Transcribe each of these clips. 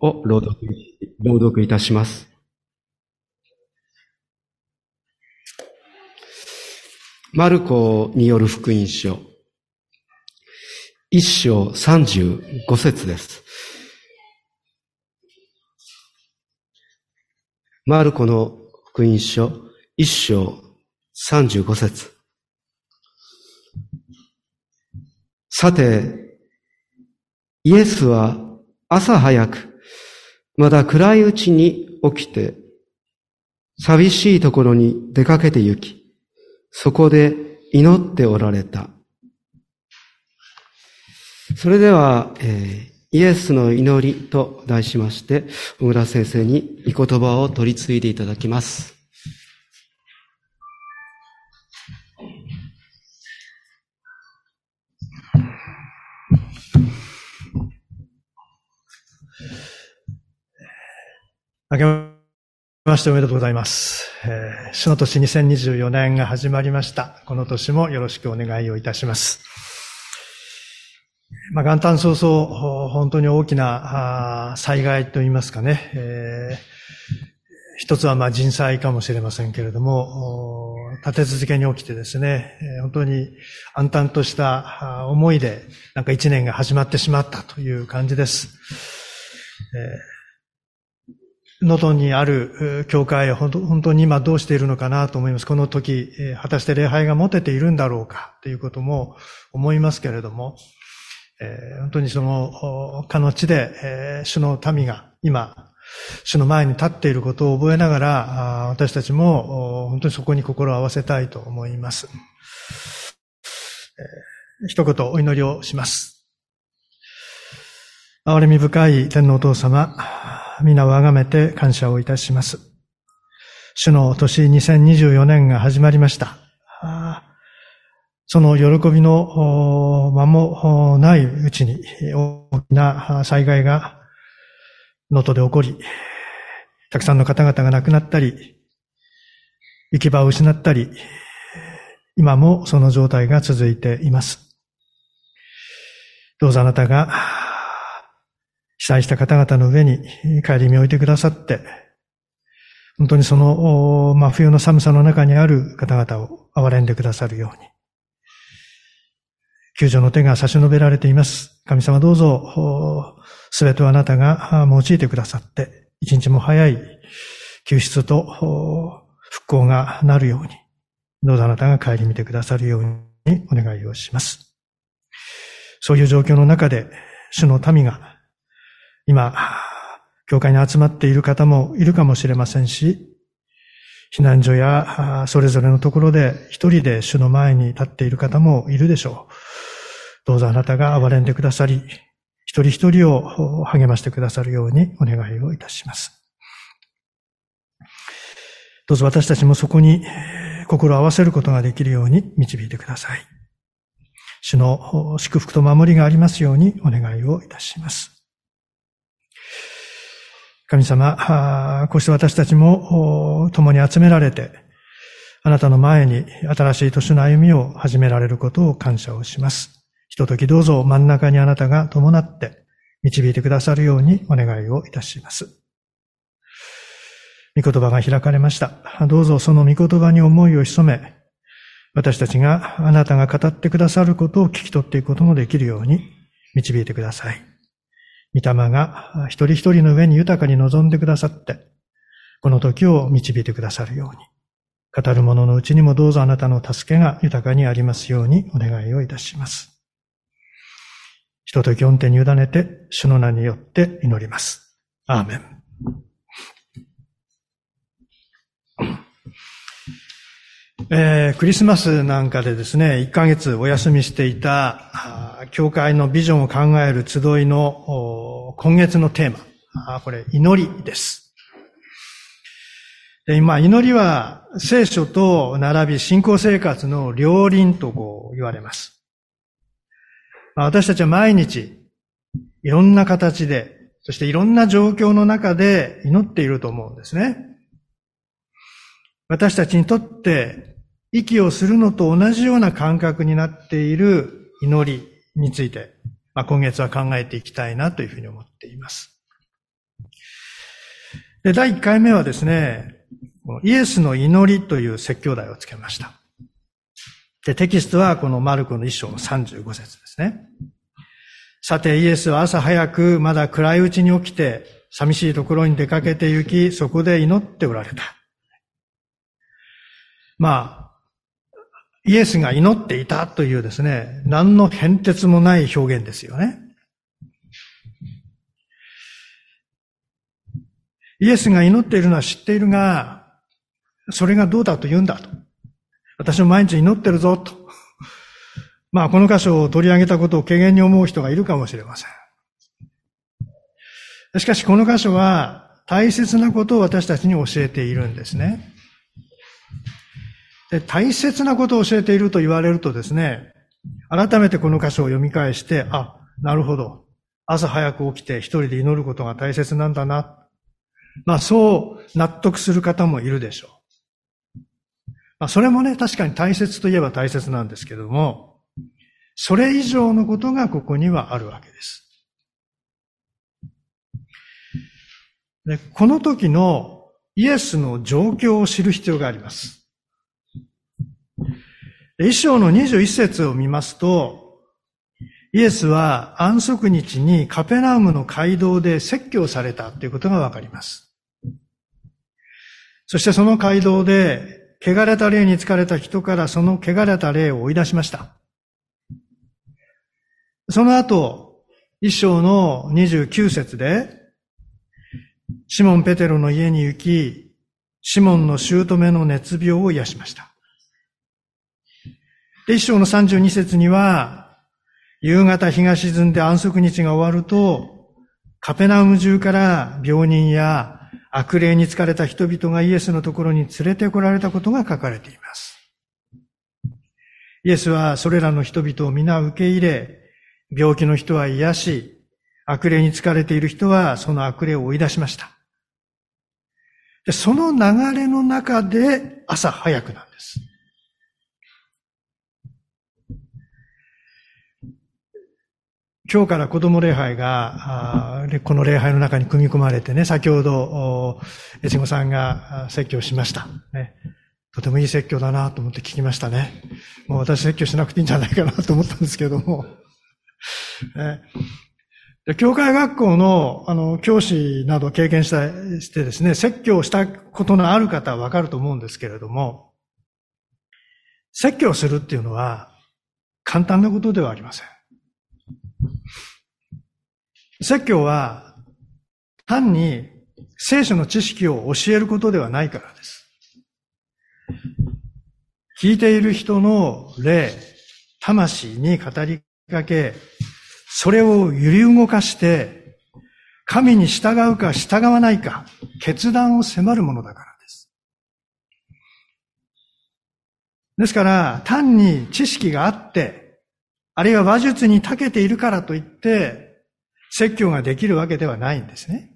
を朗読朗読いたします。マルコによる福音書、一章三十五節です。マルコの福音書、一章三十五節。さて、イエスは朝早く、まだ暗いうちに起きて、寂しいところに出かけて行き、そこで祈っておられた。それでは、えー、イエスの祈りと題しまして、小倉先生に御言葉を取り継いでいただきます。明けましておめでとうございます。えー、主の年2024年が始まりました。この年もよろしくお願いをいたします。まあ、元旦早々、本当に大きな災害といいますかね、えー、一つはまあ人災かもしれませんけれども、立て続けに起きてですね、本当に暗淡とした思いで、なんか一年が始まってしまったという感じです。えー能登にある教会本当に今どうしているのかなと思います。この時、果たして礼拝が持てているんだろうかということも思いますけれども、本当にその、かの地で、主の民が今、主の前に立っていることを覚えながら、私たちも本当にそこに心を合わせたいと思います。一言お祈りをします。憐れみ深い天皇お父様、皆をあがめて感謝をいたします。主の年2024年が始まりました。その喜びの間もないうちに大きな災害が能登で起こり、たくさんの方々が亡くなったり、行き場を失ったり、今もその状態が続いています。どうぞあなたが災した方々の上に帰り身を置いてくださって、本当にその真冬の寒さの中にある方々を憐れんでくださるように。救助の手が差し伸べられています。神様どうぞ、すべてをあなたが用いてくださって、一日も早い救出と復興がなるように、どうぞあなたが帰り見てくださるようにお願いをします。そういう状況の中で、主の民が今、教会に集まっている方もいるかもしれませんし、避難所やそれぞれのところで一人で主の前に立っている方もいるでしょう。どうぞあなたが憐れんでくださり、一人一人を励ましてくださるようにお願いをいたします。どうぞ私たちもそこに心を合わせることができるように導いてください。主の祝福と守りがありますようにお願いをいたします。神様、こうして私たちも共に集められて、あなたの前に新しい年の歩みを始められることを感謝をします。ひとときどうぞ真ん中にあなたが伴って導いてくださるようにお願いをいたします。御言葉が開かれました。どうぞその御言葉に思いを潜め、私たちがあなたが語ってくださることを聞き取っていくこともできるように導いてください。御霊が一人一人の上に豊かに望んでくださって、この時を導いてくださるように、語る者のうちにもどうぞあなたの助けが豊かにありますようにお願いをいたします。人と基手に委ねて、主の名によって祈ります。アーメン。えー、クリスマスなんかでですね、1ヶ月お休みしていた、教会のビジョンを考える集いの今月のテーマ、これ、祈りです。で今、祈りは聖書と並び信仰生活の両輪とこう言われます。ま私たちは毎日、いろんな形で、そしていろんな状況の中で祈っていると思うんですね。私たちにとって息をするのと同じような感覚になっている祈りについて、まあ、今月は考えていきたいなというふうに思っています。で、第1回目はですね、イエスの祈りという説教題をつけました。で、テキストはこのマルコの一章の35節ですね。さて、イエスは朝早く、まだ暗いうちに起きて、寂しいところに出かけて行き、そこで祈っておられた。まあ、イエスが祈っていたというですね、何の変哲もない表現ですよね。イエスが祈っているのは知っているが、それがどうだと言うんだと。私も毎日祈ってるぞと。まあ、この箇所を取り上げたことを軽減に思う人がいるかもしれません。しかし、この箇所は大切なことを私たちに教えているんですね。で大切なことを教えていると言われるとですね、改めてこの箇所を読み返して、あ、なるほど。朝早く起きて一人で祈ることが大切なんだな。まあそう納得する方もいるでしょう。まあそれもね、確かに大切といえば大切なんですけども、それ以上のことがここにはあるわけです。でこの時のイエスの状況を知る必要があります。一章の21節を見ますと、イエスは安息日にカペナウムの街道で説教されたということがわかります。そしてその街道で、汚れた霊に疲れた人からその汚れた霊を追い出しました。その後、一章の29節で、シモン・ペテロの家に行き、シモンの姑の熱病を癒しました。で一章の32節には、夕方日が沈んで安息日が終わると、カペナウム中から病人や悪霊に疲れた人々がイエスのところに連れてこられたことが書かれています。イエスはそれらの人々を皆受け入れ、病気の人は癒し、悪霊に疲れている人はその悪霊を追い出しました。その流れの中で朝早くなんです。今日から子供礼拝が、この礼拝の中に組み込まれてね、先ほど、越後さんが説教しました。ね、とてもいい説教だなと思って聞きましたね。もう私説教しなくていいんじゃないかなと思ったんですけども。ね、教会学校の、あの、教師など経験した、してですね、説教したことのある方はわかると思うんですけれども、説教するっていうのは簡単なことではありません。説教は単に聖書の知識を教えることではないからです。聞いている人の霊、魂に語りかけ、それを揺り動かして、神に従うか従わないか、決断を迫るものだからです。ですから、単に知識があって、あるいは話術に長けているからといって、説教ができるわけではないんですね。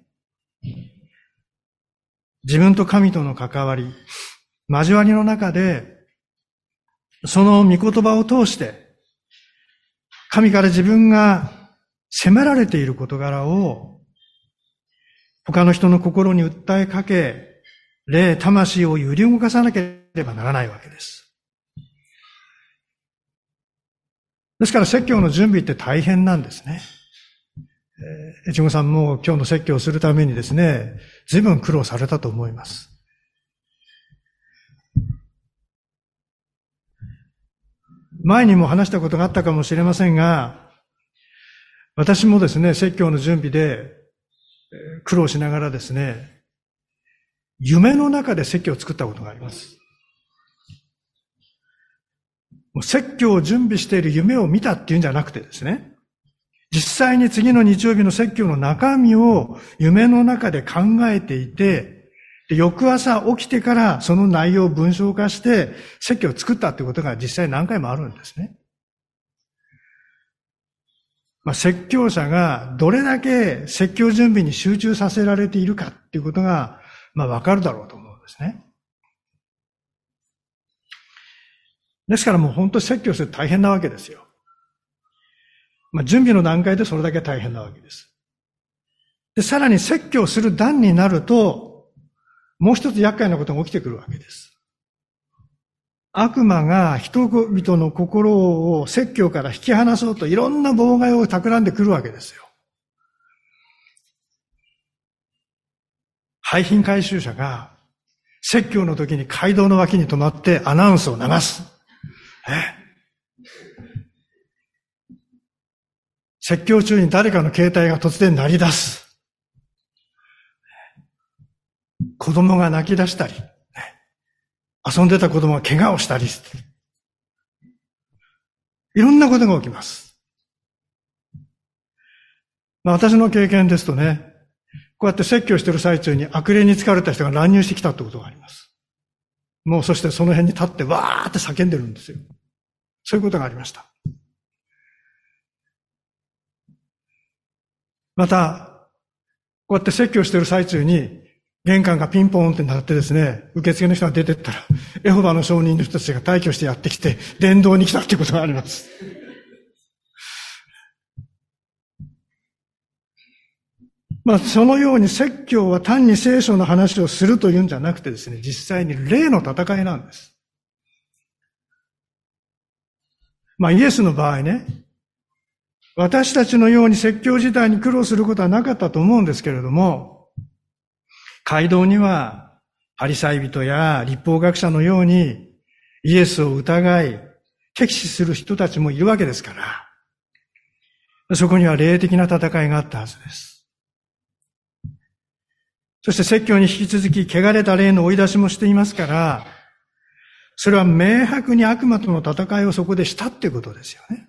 自分と神との関わり、交わりの中で、その御言葉を通して、神から自分が責められている事柄を、他の人の心に訴えかけ、霊、魂を揺り動かさなければならないわけです。ですから説教の準備って大変なんですね。えー、越後さんも今日の説教をするためにですね、随分苦労されたと思います。前にも話したことがあったかもしれませんが、私もですね、説教の準備で苦労しながらですね、夢の中で説教を作ったことがあります。説教を準備している夢を見たっていうんじゃなくてですね、実際に次の日曜日の説教の中身を夢の中で考えていて、翌朝起きてからその内容を文章化して説教を作ったってことが実際何回もあるんですね。まあ、説教者がどれだけ説教準備に集中させられているかっていうことが、まあわかるだろうと思うんですね。ですからもう本当説教する大変なわけですよ。まあ、準備の段階でそれだけ大変なわけです。で、さらに説教する段になると、もう一つ厄介なことが起きてくるわけです。悪魔が人々の心を説教から引き離そうといろんな妨害を企んでくるわけですよ。廃品回収車が説教の時に街道の脇に止まってアナウンスを流す。え？説教中に誰かの携帯が突然鳴り出す。子供が泣き出したり、遊んでた子供が怪我をしたりして、いろんなことが起きます。まあ、私の経験ですとね、こうやって説教してる最中に悪霊に疲れた人が乱入してきたってことがあります。もうそしてその辺に立ってわーって叫んでるんですよ。そういうことがありました。また、こうやって説教している最中に玄関がピンポーンって鳴ってですね、受付の人が出てったら、エホバの証人の人たちが退去してやってきて、伝道に来たっていうことがあります。まあ、そのように説教は単に聖書の話をするというんじゃなくてですね、実際に霊の戦いなんです。まあ、イエスの場合ね、私たちのように説教自体に苦労することはなかったと思うんですけれども、街道には、パリサイ人や立法学者のように、イエスを疑い、敵視する人たちもいるわけですから、そこには霊的な戦いがあったはずです。そして説教に引き続き、汚れた霊の追い出しもしていますから、それは明白に悪魔との戦いをそこでしたってことですよね。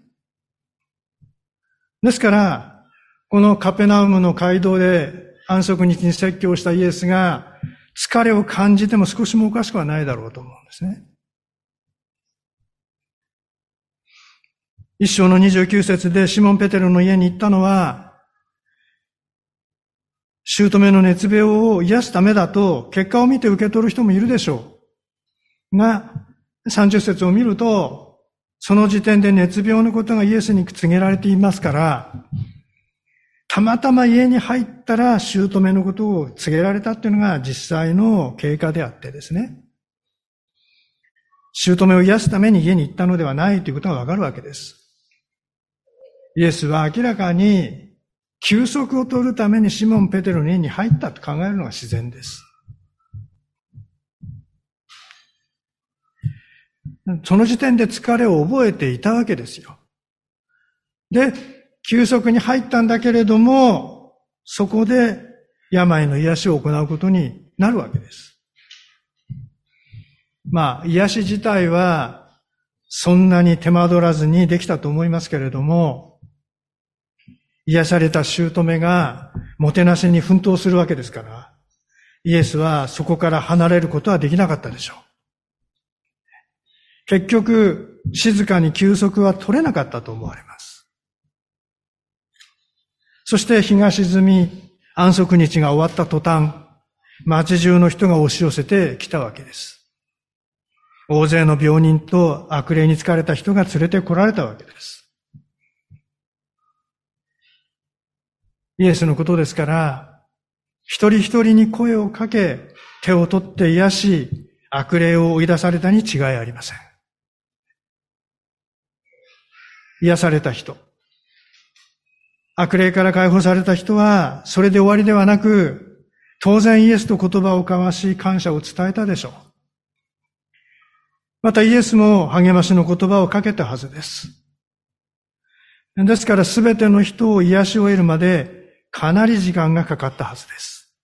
ですから、このカペナウムの街道で安息日に説教したイエスが疲れを感じても少しもおかしくはないだろうと思うんですね。一章の29節でシモン・ペテルの家に行ったのは、姑の熱病を癒すためだと結果を見て受け取る人もいるでしょう。が、30節を見ると、その時点で熱病のことがイエスに告げられていますから、たまたま家に入ったら姑のことを告げられたっていうのが実際の経過であってですね。姑を癒すために家に行ったのではないということがわかるわけです。イエスは明らかに休息を取るためにシモン・ペテロの家に入ったと考えるのが自然です。その時点で疲れを覚えていたわけですよ。で、休息に入ったんだけれども、そこで病の癒しを行うことになるわけです。まあ、癒し自体はそんなに手間取らずにできたと思いますけれども、癒された姑がもてなしに奮闘するわけですから、イエスはそこから離れることはできなかったでしょう。結局、静かに休息は取れなかったと思われます。そして日が沈み、安息日が終わった途端、街中の人が押し寄せてきたわけです。大勢の病人と悪霊に疲れた人が連れて来られたわけです。イエスのことですから、一人一人に声をかけ、手を取って癒し、悪霊を追い出されたに違いありません。癒された人、悪霊から解放された人は、それで終わりではなく、当然イエスと言葉を交わし、感謝を伝えたでしょう。またイエスも励ましの言葉をかけたはずです。ですからすべての人を癒し終えるまでかなり時間がかかったはずです。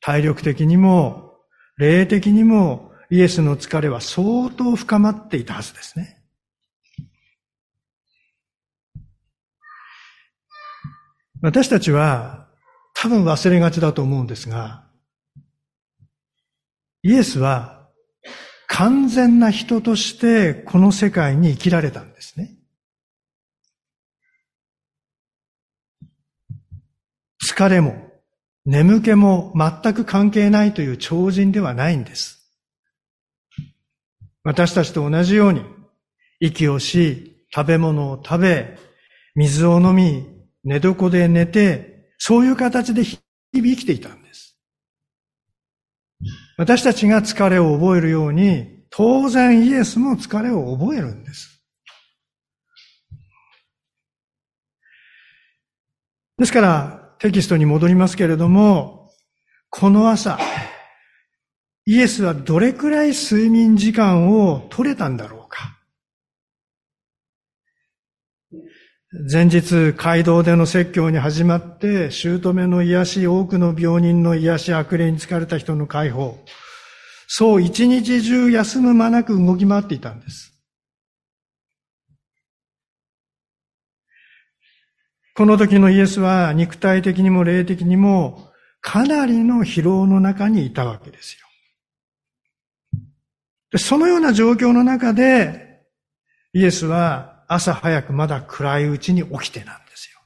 体力的にも、霊的にもイエスの疲れは相当深まっていたはずですね。私たちは多分忘れがちだと思うんですが、イエスは完全な人としてこの世界に生きられたんですね。疲れも眠気も全く関係ないという超人ではないんです。私たちと同じように息をし、食べ物を食べ、水を飲み、寝床で寝て、そういう形で日々生きていたんです。私たちが疲れを覚えるように、当然イエスも疲れを覚えるんです。ですから、テキストに戻りますけれども、この朝、イエスはどれくらい睡眠時間を取れたんだろうか。前日、街道での説教に始まって、姑の癒し、多くの病人の癒し、悪霊に疲れた人の解放。そう一日中休む間なく動き回っていたんです。この時のイエスは肉体的にも霊的にもかなりの疲労の中にいたわけですよ。そのような状況の中でイエスは朝早くまだ暗いうちに起きてなんですよ。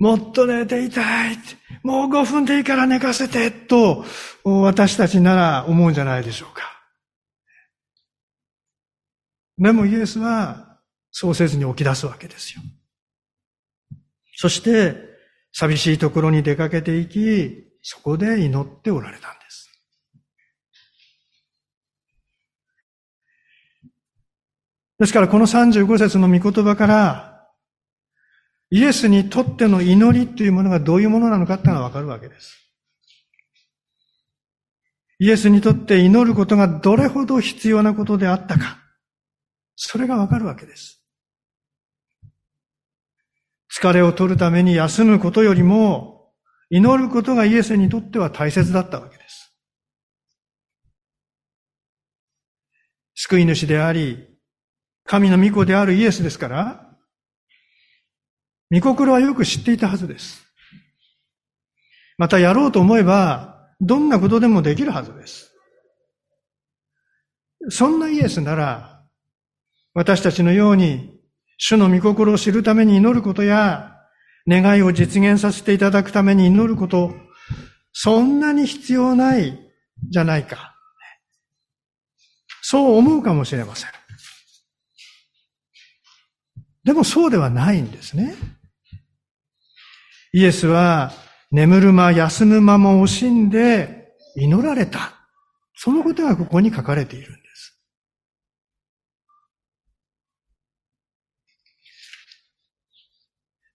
もっと寝ていたい。もう5分でいいから寝かせて、と私たちなら思うんじゃないでしょうか。でもイエスはそうせずに起き出すわけですよ。そして、寂しいところに出かけていき、そこで祈っておられたんです。からこの35節の御言葉から、イエスにとっての祈りというものがどういうものなのかっていうのがわかるわけです。イエスにとって祈ることがどれほど必要なことであったか。それがわかるわけです。疲れを取るために休むことよりも、祈ることがイエスにとっては大切だったわけです。救い主であり、神の御子であるイエスですから、御心はよく知っていたはずです。またやろうと思えば、どんなことでもできるはずです。そんなイエスなら、私たちのように、主の御心を知るために祈ることや、願いを実現させていただくために祈ること、そんなに必要ないじゃないか。そう思うかもしれません。でもそうではないんですね。イエスは眠る間、休む間も惜しんで祈られた。そのことがここに書かれているんです。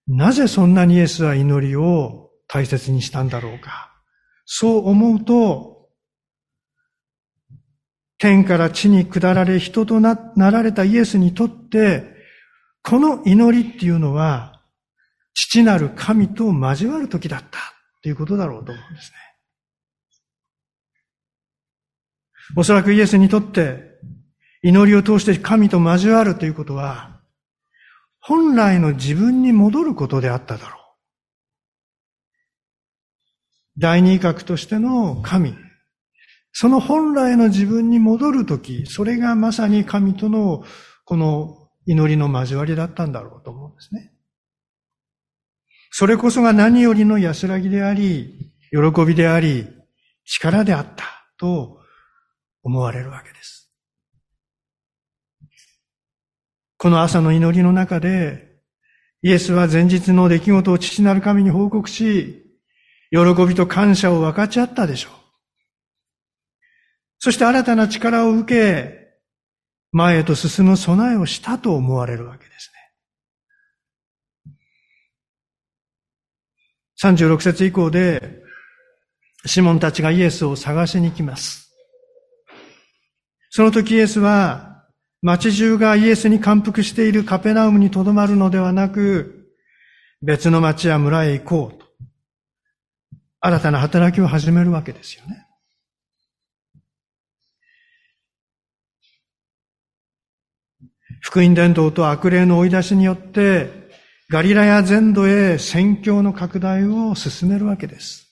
なぜそんなにイエスは祈りを大切にしたんだろうか。そう思うと、天から地に下られ人となられたイエスにとって、この祈りっていうのは、父なる神と交わる時だったっていうことだろうと思うんですね。おそらくイエスにとって、祈りを通して神と交わるということは、本来の自分に戻ることであっただろう。第二格としての神。その本来の自分に戻るとき、それがまさに神とのこの祈りの交わりだったんだろうと思うんですね。それこそが何よりの安らぎであり、喜びであり、力であったと思われるわけです。この朝の祈りの中で、イエスは前日の出来事を父なる神に報告し、喜びと感謝を分かち合ったでしょう。そして新たな力を受け、前へと進む備えをしたと思われるわけですね。36節以降で、シモンたちがイエスを探しに来ます。その時イエスは、町中がイエスに感服しているカペナウムにとどまるのではなく、別の町や村へ行こうと。新たな働きを始めるわけですよね。福音伝道と悪霊の追い出しによって、ガリラヤ全土へ宣教の拡大を進めるわけです。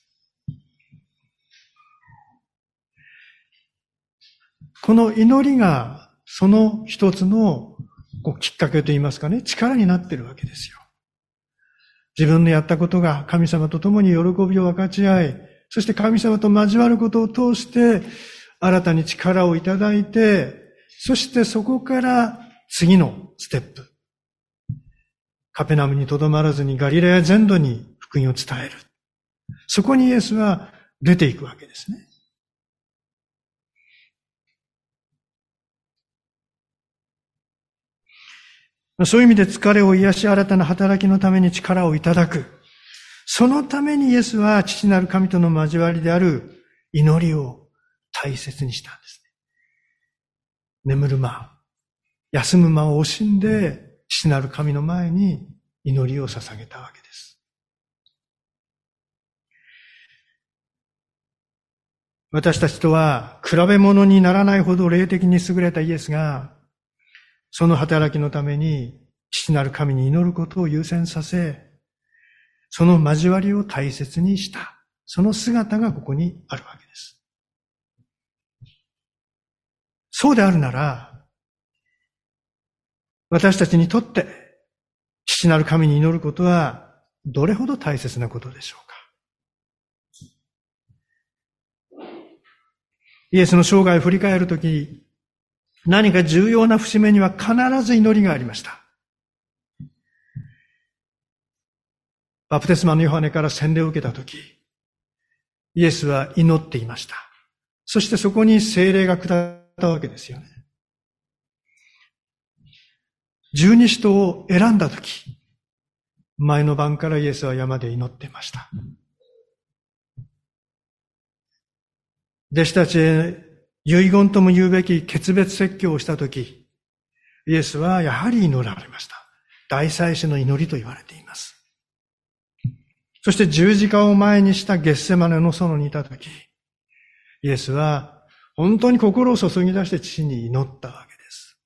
この祈りがその一つのこうきっかけといいますかね、力になっているわけですよ。自分のやったことが神様と共に喜びを分かち合い、そして神様と交わることを通して、新たに力をいただいて、そしてそこから次のステップ。カペナムにとどまらずにガリラヤ全土に福音を伝える。そこにイエスは出ていくわけですね。そういう意味で疲れを癒し新たな働きのために力をいただく。そのためにイエスは父なる神との交わりである祈りを大切にしたんですね。眠る間、休む間を惜しんで父なる神の前に祈りを捧げたわけです。私たちとは比べ物にならないほど霊的に優れたイエスがその働きのために、父なる神に祈ることを優先させ、その交わりを大切にした。その姿がここにあるわけです。そうであるなら、私たちにとって、父なる神に祈ることは、どれほど大切なことでしょうか。イエスの生涯を振り返るとき、何か重要な節目には必ず祈りがありました。バプテスマのヨハネから洗礼を受けたとき、イエスは祈っていました。そしてそこに精霊が下ったわけですよね。十二使徒を選んだとき、前の晩からイエスは山で祈っていました。弟子たちへ遺言とも言うべき決別説教をしたとき、イエスはやはり祈られました。大祭司の祈りと言われています。そして十字架を前にしたゲッセマネの園にいたとき、イエスは本当に心を注ぎ出して父に祈ったわけです。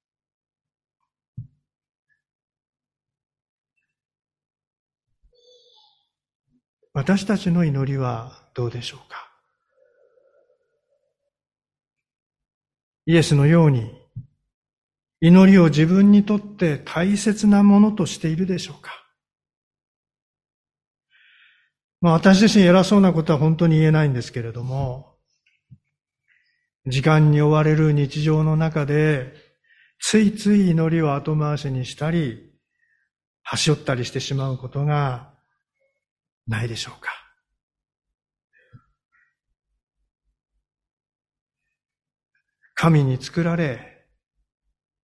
私たちの祈りはどうでしょうか？イエスのように、祈りを自分にとって大切なものとしているでしょうか？まあ私自身偉そうなことは本当に言えないんですけれども、時間に追われる日常の中で、ついつい祈りを後回しにしたり、端折ったりしてしまうことがないでしょうか神に作られ、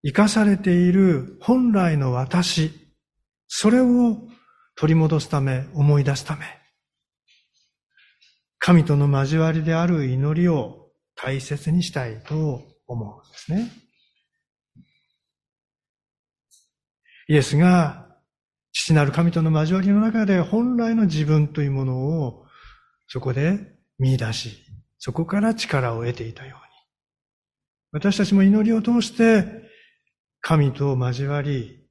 生かされている本来の私、それを取り戻すため、思い出すため、神との交わりである祈りを大切にしたいと思うんですね。イエスが父なる神との交わりの中で本来の自分というものをそこで見出し、そこから力を得ていたように。私たちも祈りを通して神と交わり、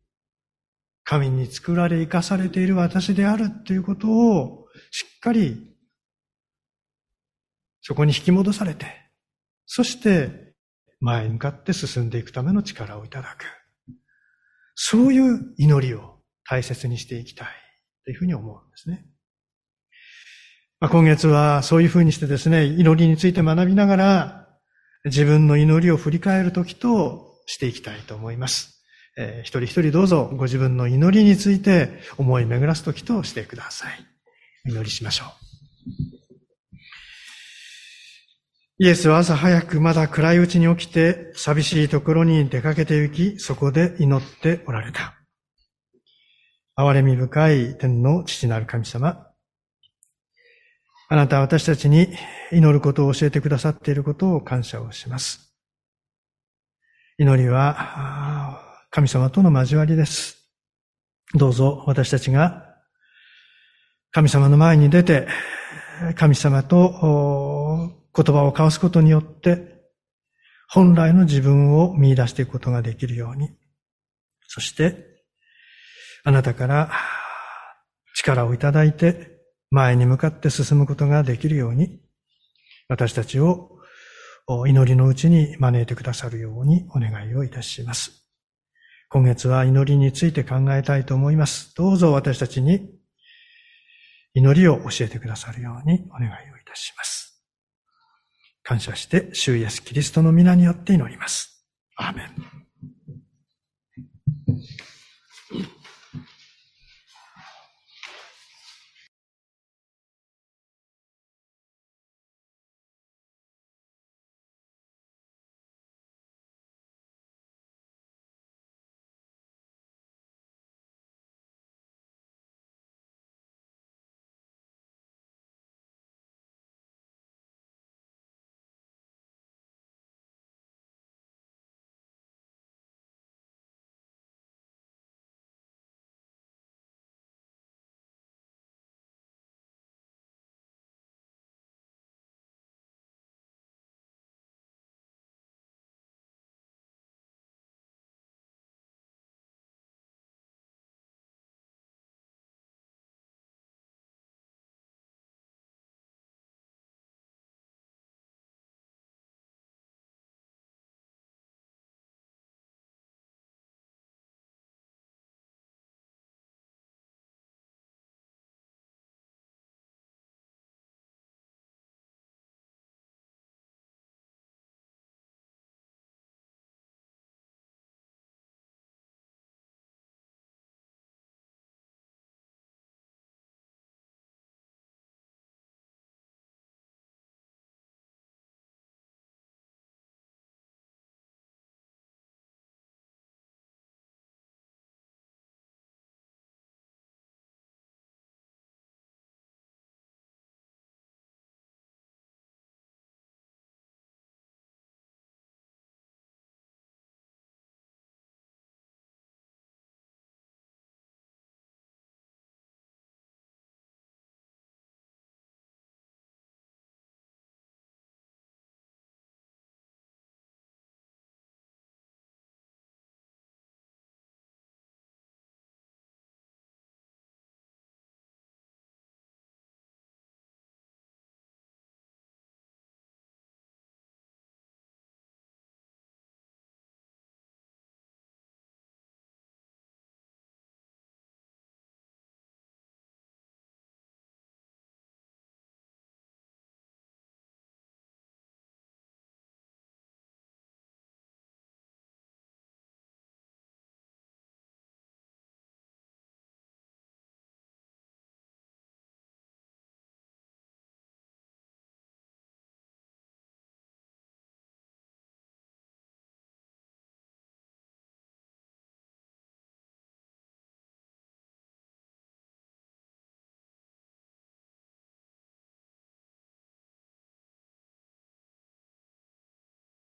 神に作られ生かされている私であるということをしっかりそこに引き戻されて、そして前に向かって進んでいくための力をいただく。そういう祈りを大切にしていきたいというふうに思うんですね。まあ、今月はそういうふうにしてですね、祈りについて学びながら、自分の祈りを振り返るときとしていきたいと思います。えー、一人一人どうぞご自分の祈りについて思い巡らすときとしてください。祈りしましょう。イエスは朝早くまだ暗いうちに起きて寂しいところに出かけて行き、そこで祈っておられた。憐れみ深い天の父なる神様、あなたは私たちに祈ることを教えてくださっていることを感謝をします。祈りは神様との交わりです。どうぞ私たちが神様の前に出て神様と言葉を交わすことによって本来の自分を見出していくことができるように、そしてあなたから力をいただいて前に向かって進むことができるように、私たちを祈りのうちに招いてくださるようにお願いをいたします。今月は祈りについて考えたいと思います。どうぞ私たちに祈りを教えてくださるようにお願いをいたします。感謝して、主イエスキリストの皆によって祈ります。アーメン。